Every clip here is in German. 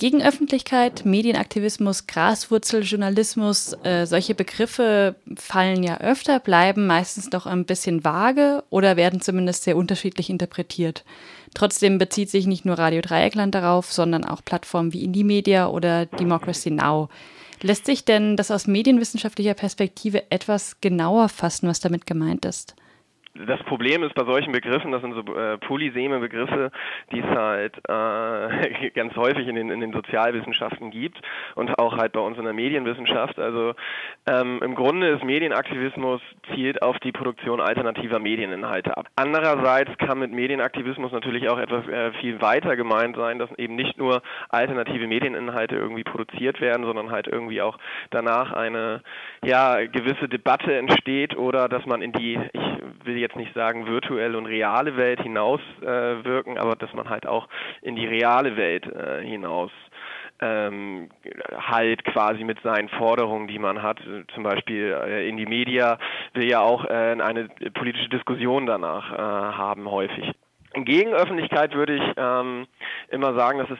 Gegenöffentlichkeit, Medienaktivismus, Graswurzeljournalismus, äh, solche Begriffe fallen ja öfter, bleiben meistens doch ein bisschen vage oder werden zumindest sehr unterschiedlich interpretiert. Trotzdem bezieht sich nicht nur Radio Dreieckland darauf, sondern auch Plattformen wie Indie Media oder Democracy Now. Lässt sich denn das aus medienwissenschaftlicher Perspektive etwas genauer fassen, was damit gemeint ist? Das Problem ist bei solchen Begriffen, das sind so äh, polyseme Begriffe, die es halt äh, ganz häufig in den, in den Sozialwissenschaften gibt und auch halt bei uns in der Medienwissenschaft. Also ähm, im Grunde ist Medienaktivismus zielt auf die Produktion alternativer Medieninhalte ab. Andererseits kann mit Medienaktivismus natürlich auch etwas äh, viel weiter gemeint sein, dass eben nicht nur alternative Medieninhalte irgendwie produziert werden, sondern halt irgendwie auch danach eine ja gewisse Debatte entsteht oder dass man in die ich will jetzt nicht sagen virtuelle und reale Welt hinaus äh, aber dass man halt auch in die reale Welt äh, hinaus ähm, halt quasi mit seinen Forderungen, die man hat. Zum Beispiel äh, in die Media will ja auch äh, eine politische Diskussion danach äh, haben häufig. In Gegenöffentlichkeit würde ich ähm, immer sagen, dass es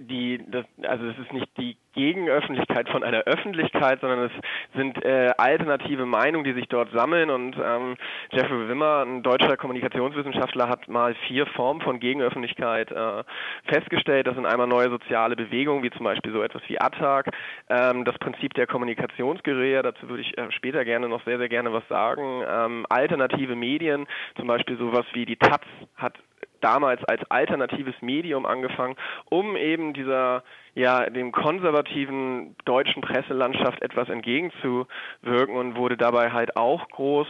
die, das, also es ist nicht die Gegenöffentlichkeit von einer Öffentlichkeit, sondern es sind äh, alternative Meinungen, die sich dort sammeln. Und ähm, Jeffrey Wimmer, ein deutscher Kommunikationswissenschaftler, hat mal vier Formen von Gegenöffentlichkeit äh, festgestellt. Das sind einmal neue soziale Bewegungen, wie zum Beispiel so etwas wie ATTAC, ähm, das Prinzip der Kommunikationsgeräte, dazu würde ich äh, später gerne noch sehr, sehr gerne was sagen. Ähm, alternative Medien, zum Beispiel sowas wie die Taz hat damals als alternatives Medium angefangen, um eben dieser ja dem konservativen deutschen Presselandschaft etwas entgegenzuwirken und wurde dabei halt auch groß.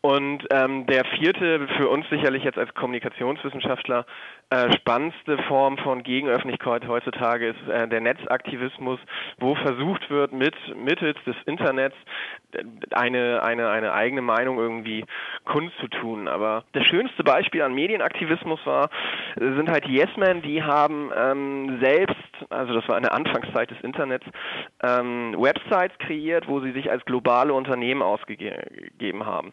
Und ähm, der vierte, für uns sicherlich jetzt als Kommunikationswissenschaftler äh, spannendste Form von Gegenöffentlichkeit heutzutage ist äh, der Netzaktivismus, wo versucht wird, mit mittels des Internets äh, eine, eine, eine eigene Meinung irgendwie kundzutun. Aber das schönste Beispiel an Medienaktivismus war, sind halt Yes-Men, die haben ähm, selbst, also das war eine Anfangszeit des Internets, ähm, Websites kreiert, wo sie sich als globale Unternehmen ausgegeben haben.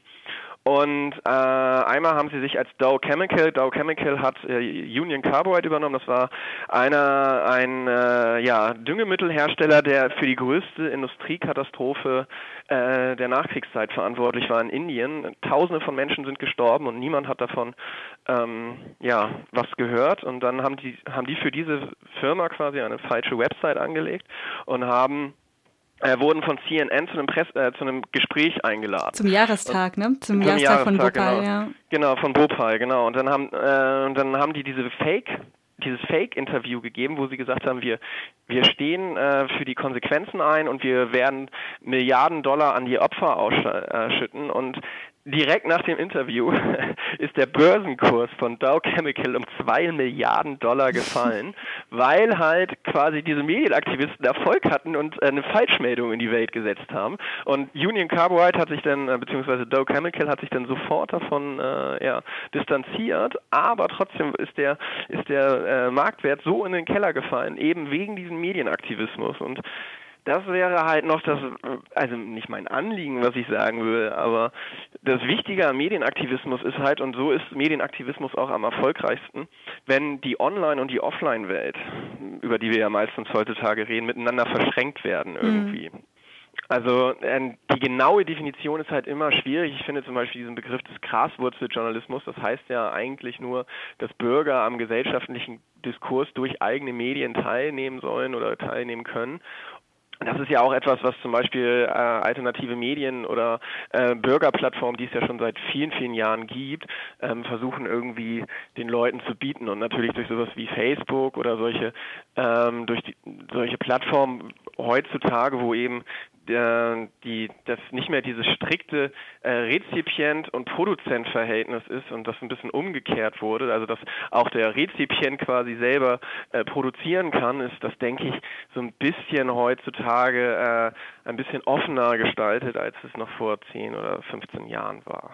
Und äh, einmal haben sie sich als Dow Chemical, Dow Chemical hat äh, Union Carbide übernommen, das war einer, ein äh, ja, Düngemittelhersteller, der für die größte Industriekatastrophe äh, der Nachkriegszeit verantwortlich war in Indien. Tausende von Menschen sind gestorben und niemand hat davon ähm, ja, was gehört. Und dann haben die, haben die für diese Firma quasi eine falsche Website angelegt und haben äh, wurden von CNN zu einem, Press, äh, zu einem Gespräch eingeladen. Zum Jahrestag, ne? Zum, zum Jahrestag, Jahrestag, von Bhopal, genau. ja. Genau, von Bhopal, genau. Und dann haben, äh, dann haben die diese Fake dieses Fake-Interview gegeben, wo sie gesagt haben, wir, wir stehen äh, für die Konsequenzen ein und wir werden Milliarden Dollar an die Opfer ausschütten. Und direkt nach dem Interview ist der Börsenkurs von Dow Chemical um zwei Milliarden Dollar gefallen, weil halt quasi diese Medienaktivisten Erfolg hatten und eine Falschmeldung in die Welt gesetzt haben. Und Union Carbide hat sich dann, äh, beziehungsweise Dow Chemical hat sich dann sofort davon äh, ja, distanziert, aber trotzdem ist der, ist der äh, Marktwert so in den Keller gefallen, eben wegen diesem Medienaktivismus. Und das wäre halt noch das, also nicht mein Anliegen, was ich sagen will, aber das Wichtige am Medienaktivismus ist halt, und so ist Medienaktivismus auch am erfolgreichsten, wenn die Online- und die Offline-Welt, über die wir ja meistens heutzutage reden, miteinander verschränkt werden irgendwie. Mhm. Also äh, die genaue Definition ist halt immer schwierig. Ich finde zum Beispiel diesen Begriff des Graswurzeljournalismus, das heißt ja eigentlich nur, dass Bürger am gesellschaftlichen Diskurs durch eigene Medien teilnehmen sollen oder teilnehmen können. Das ist ja auch etwas, was zum Beispiel äh, alternative Medien oder äh, Bürgerplattformen, die es ja schon seit vielen, vielen Jahren gibt, ähm, versuchen irgendwie den Leuten zu bieten. Und natürlich durch sowas wie Facebook oder solche, ähm, durch die, solche Plattformen heutzutage, wo eben der, die, dass nicht mehr dieses strikte äh, Rezipient- und Produzentverhältnis ist und das ein bisschen umgekehrt wurde, also dass auch der Rezipient quasi selber äh, produzieren kann, ist das, denke ich, so ein bisschen heutzutage äh, ein bisschen offener gestaltet, als es noch vor 10 oder 15 Jahren war.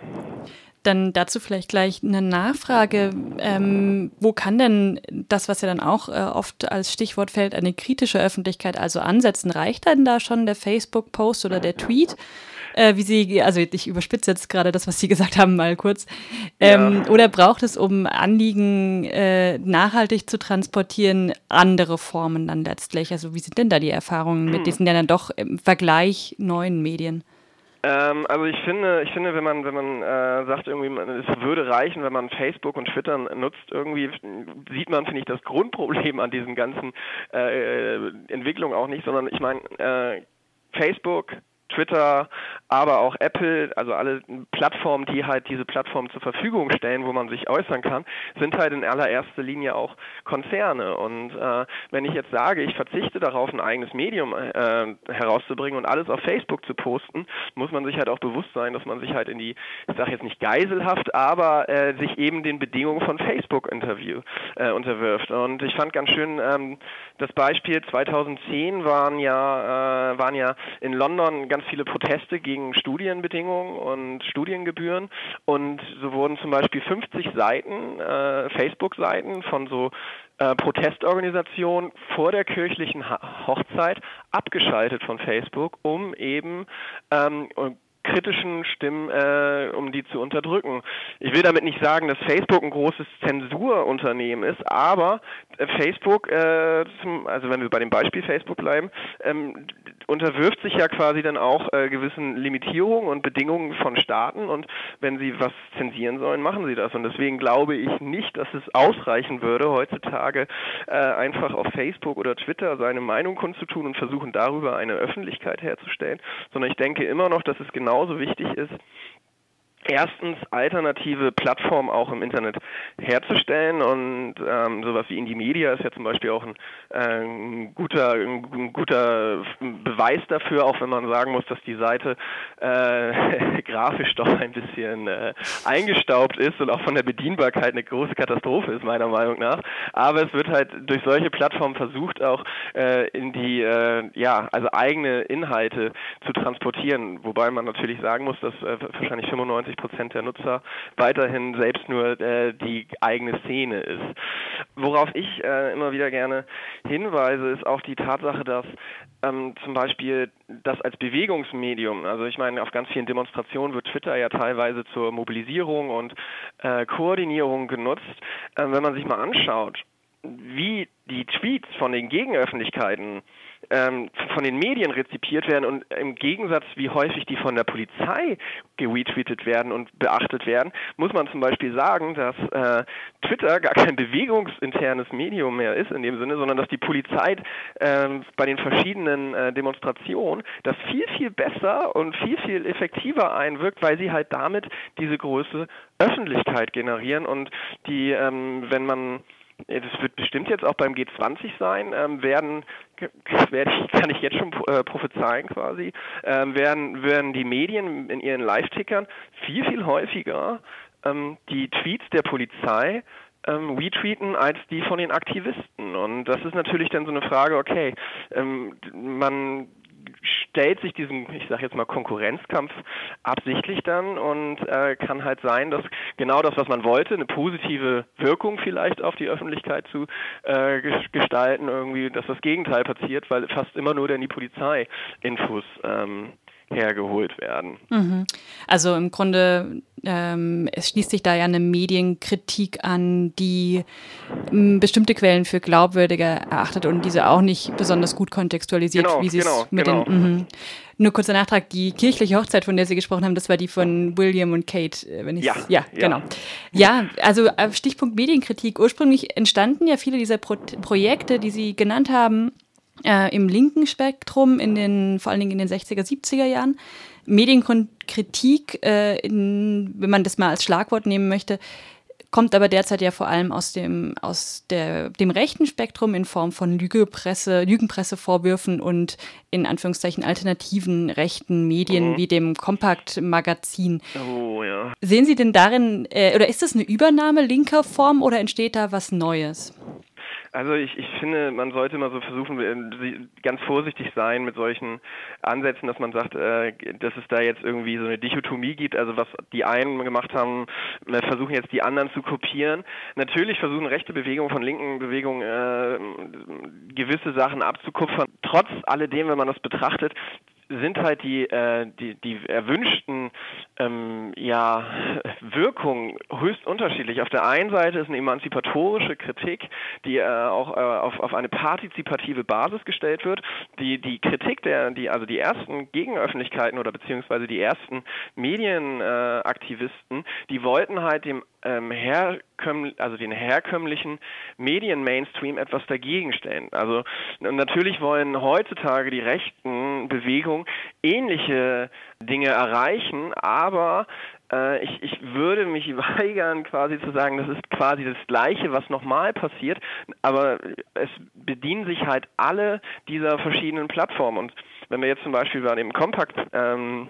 Dann dazu vielleicht gleich eine Nachfrage. Ähm, wo kann denn das, was ja dann auch äh, oft als Stichwort fällt, eine kritische Öffentlichkeit also ansetzen? Reicht denn da schon der Facebook-Post oder der Tweet? äh, wie Sie, also ich überspitze jetzt gerade das, was Sie gesagt haben, mal kurz. Ähm, ja. Oder braucht es, um Anliegen äh, nachhaltig zu transportieren, andere Formen dann letztlich? Also wie sind denn da die Erfahrungen mit hm. diesen ja dann doch im Vergleich neuen Medien? Ähm, also ich finde, ich finde, wenn man, wenn man äh, sagt, irgendwie, es würde reichen, wenn man Facebook und Twitter nutzt, irgendwie sieht man, finde ich, das Grundproblem an diesen ganzen äh, Entwicklungen auch nicht, sondern ich meine, äh, Facebook, Twitter, aber auch Apple, also alle Plattformen, die halt diese Plattformen zur Verfügung stellen, wo man sich äußern kann, sind halt in allererster Linie auch Konzerne. Und äh, wenn ich jetzt sage, ich verzichte darauf, ein eigenes Medium äh, herauszubringen und alles auf Facebook zu posten, muss man sich halt auch bewusst sein, dass man sich halt in die, ich sage jetzt nicht geiselhaft, aber äh, sich eben den Bedingungen von Facebook-Interview äh, unterwirft. Und ich fand ganz schön ähm, das Beispiel 2010 waren ja äh, waren ja in London ganz viele Proteste gegen Studienbedingungen und Studiengebühren. Und so wurden zum Beispiel 50 Seiten, äh, Facebook-Seiten von so äh, Protestorganisationen vor der kirchlichen Hochzeit abgeschaltet von Facebook, um eben ähm, kritischen Stimmen, äh, um die zu unterdrücken. Ich will damit nicht sagen, dass Facebook ein großes Zensurunternehmen ist, aber äh, Facebook, äh, zum, also wenn wir bei dem Beispiel Facebook bleiben, ähm, unterwirft sich ja quasi dann auch äh, gewissen Limitierungen und Bedingungen von Staaten und wenn sie was zensieren sollen, machen sie das. Und deswegen glaube ich nicht, dass es ausreichen würde, heutzutage äh, einfach auf Facebook oder Twitter seine Meinung kundzutun und versuchen darüber eine Öffentlichkeit herzustellen, sondern ich denke immer noch, dass es genauso wichtig ist, erstens alternative Plattformen auch im Internet herzustellen und ähm, sowas wie Indie Media ist ja zum Beispiel auch ein, äh, ein guter ein, guter Beweis dafür, auch wenn man sagen muss, dass die Seite äh, grafisch doch ein bisschen äh, eingestaubt ist und auch von der Bedienbarkeit eine große Katastrophe ist meiner Meinung nach. Aber es wird halt durch solche Plattformen versucht auch äh, in die äh, ja also eigene Inhalte zu transportieren, wobei man natürlich sagen muss, dass äh, wahrscheinlich 95 90 Prozent der Nutzer weiterhin selbst nur äh, die eigene Szene ist. Worauf ich äh, immer wieder gerne hinweise, ist auch die Tatsache, dass ähm, zum Beispiel das als Bewegungsmedium, also ich meine, auf ganz vielen Demonstrationen wird Twitter ja teilweise zur Mobilisierung und äh, Koordinierung genutzt. Ähm, wenn man sich mal anschaut, wie die Tweets von den Gegenöffentlichkeiten ähm, von den Medien rezipiert werden und im Gegensatz, wie häufig die von der Polizei geretweetet werden und beachtet werden, muss man zum Beispiel sagen, dass äh, Twitter gar kein bewegungsinternes Medium mehr ist in dem Sinne, sondern dass die Polizei äh, bei den verschiedenen äh, Demonstrationen das viel, viel besser und viel, viel effektiver einwirkt, weil sie halt damit diese große Öffentlichkeit generieren und die, ähm, wenn man das wird bestimmt jetzt auch beim G20 sein, ähm, werden, werde ich, kann ich jetzt schon äh, prophezeien quasi, ähm, werden, werden die Medien in ihren Live-Tickern viel, viel häufiger ähm, die Tweets der Polizei ähm, retweeten als die von den Aktivisten. Und das ist natürlich dann so eine Frage, okay, ähm, man stellt sich diesen, ich sage jetzt mal, Konkurrenzkampf absichtlich dann und äh, kann halt sein, dass genau das, was man wollte, eine positive Wirkung vielleicht auf die Öffentlichkeit zu äh, gestalten, irgendwie, dass das Gegenteil passiert, weil fast immer nur dann die Polizei Infos ähm, hergeholt werden. Mhm. Also im Grunde ähm, es schließt sich da ja eine Medienkritik an, die m, bestimmte Quellen für glaubwürdiger erachtet und diese auch nicht besonders gut kontextualisiert, genau, wie sie genau, es mit genau. den. Mh. Nur kurzer Nachtrag, die kirchliche Hochzeit, von der Sie gesprochen haben, das war die von William und Kate, äh, wenn ich ja, ja, ja, genau. Ja, also äh, Stichpunkt Medienkritik. Ursprünglich entstanden ja viele dieser Pro Projekte, die Sie genannt haben, äh, im linken Spektrum, in den, vor allen Dingen in den 60er, 70er Jahren. Medienkritik, äh, in, wenn man das mal als Schlagwort nehmen möchte, kommt aber derzeit ja vor allem aus dem, aus der, dem rechten Spektrum in Form von Lügepresse, Lügenpressevorwürfen und in Anführungszeichen alternativen rechten Medien mhm. wie dem Kompakt-Magazin. Oh, ja. Sehen Sie denn darin, äh, oder ist das eine Übernahme linker Form oder entsteht da was Neues? Also ich, ich finde, man sollte mal so versuchen, äh, ganz vorsichtig sein mit solchen Ansätzen, dass man sagt, äh, dass es da jetzt irgendwie so eine Dichotomie gibt, also was die einen gemacht haben, versuchen jetzt die anderen zu kopieren. Natürlich versuchen rechte Bewegungen von linken Bewegungen äh, gewisse Sachen abzukupfern. Trotz alledem, wenn man das betrachtet, sind halt die, äh, die, die erwünschten ähm, ja, Wirkungen höchst unterschiedlich. Auf der einen Seite ist eine emanzipatorische Kritik, die äh, auch äh, auf, auf eine partizipative Basis gestellt wird. Die, die Kritik der, die, also die ersten Gegenöffentlichkeiten oder beziehungsweise die ersten Medienaktivisten, die wollten halt dem ähm, also den herkömmlichen Medien-Mainstream etwas dagegen stellen. Also natürlich wollen heutzutage die rechten Bewegungen ähnliche Dinge erreichen, aber äh, ich, ich würde mich weigern, quasi zu sagen, das ist quasi das Gleiche, was nochmal passiert, aber es bedienen sich halt alle dieser verschiedenen Plattformen. Und wenn wir jetzt zum Beispiel bei dem Kompakt ähm,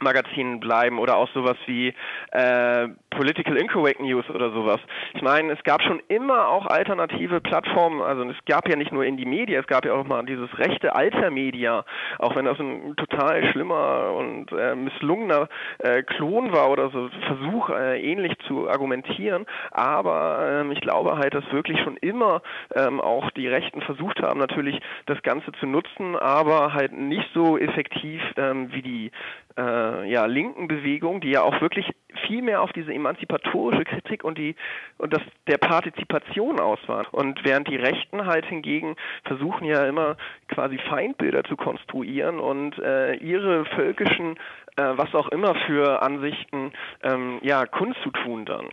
Magazinen bleiben oder auch sowas wie äh, Political Incorrect News oder sowas. Ich meine, es gab schon immer auch alternative Plattformen, also es gab ja nicht nur Indie Media, es gab ja auch mal dieses rechte Altermedia, auch wenn das ein total schlimmer und äh, misslungener äh, Klon war oder so Versuch äh, ähnlich zu argumentieren, aber ähm, ich glaube halt, dass wirklich schon immer ähm, auch die Rechten versucht haben, natürlich das Ganze zu nutzen, aber halt nicht so effektiv ähm, wie die äh, ja, linken Bewegung, die ja auch wirklich viel mehr auf diese emanzipatorische Kritik und die und das der Partizipation aus waren. Und während die Rechten halt hingegen versuchen ja immer quasi Feindbilder zu konstruieren und äh, ihre völkischen, äh, was auch immer für Ansichten, ähm, ja, kundzutun dann.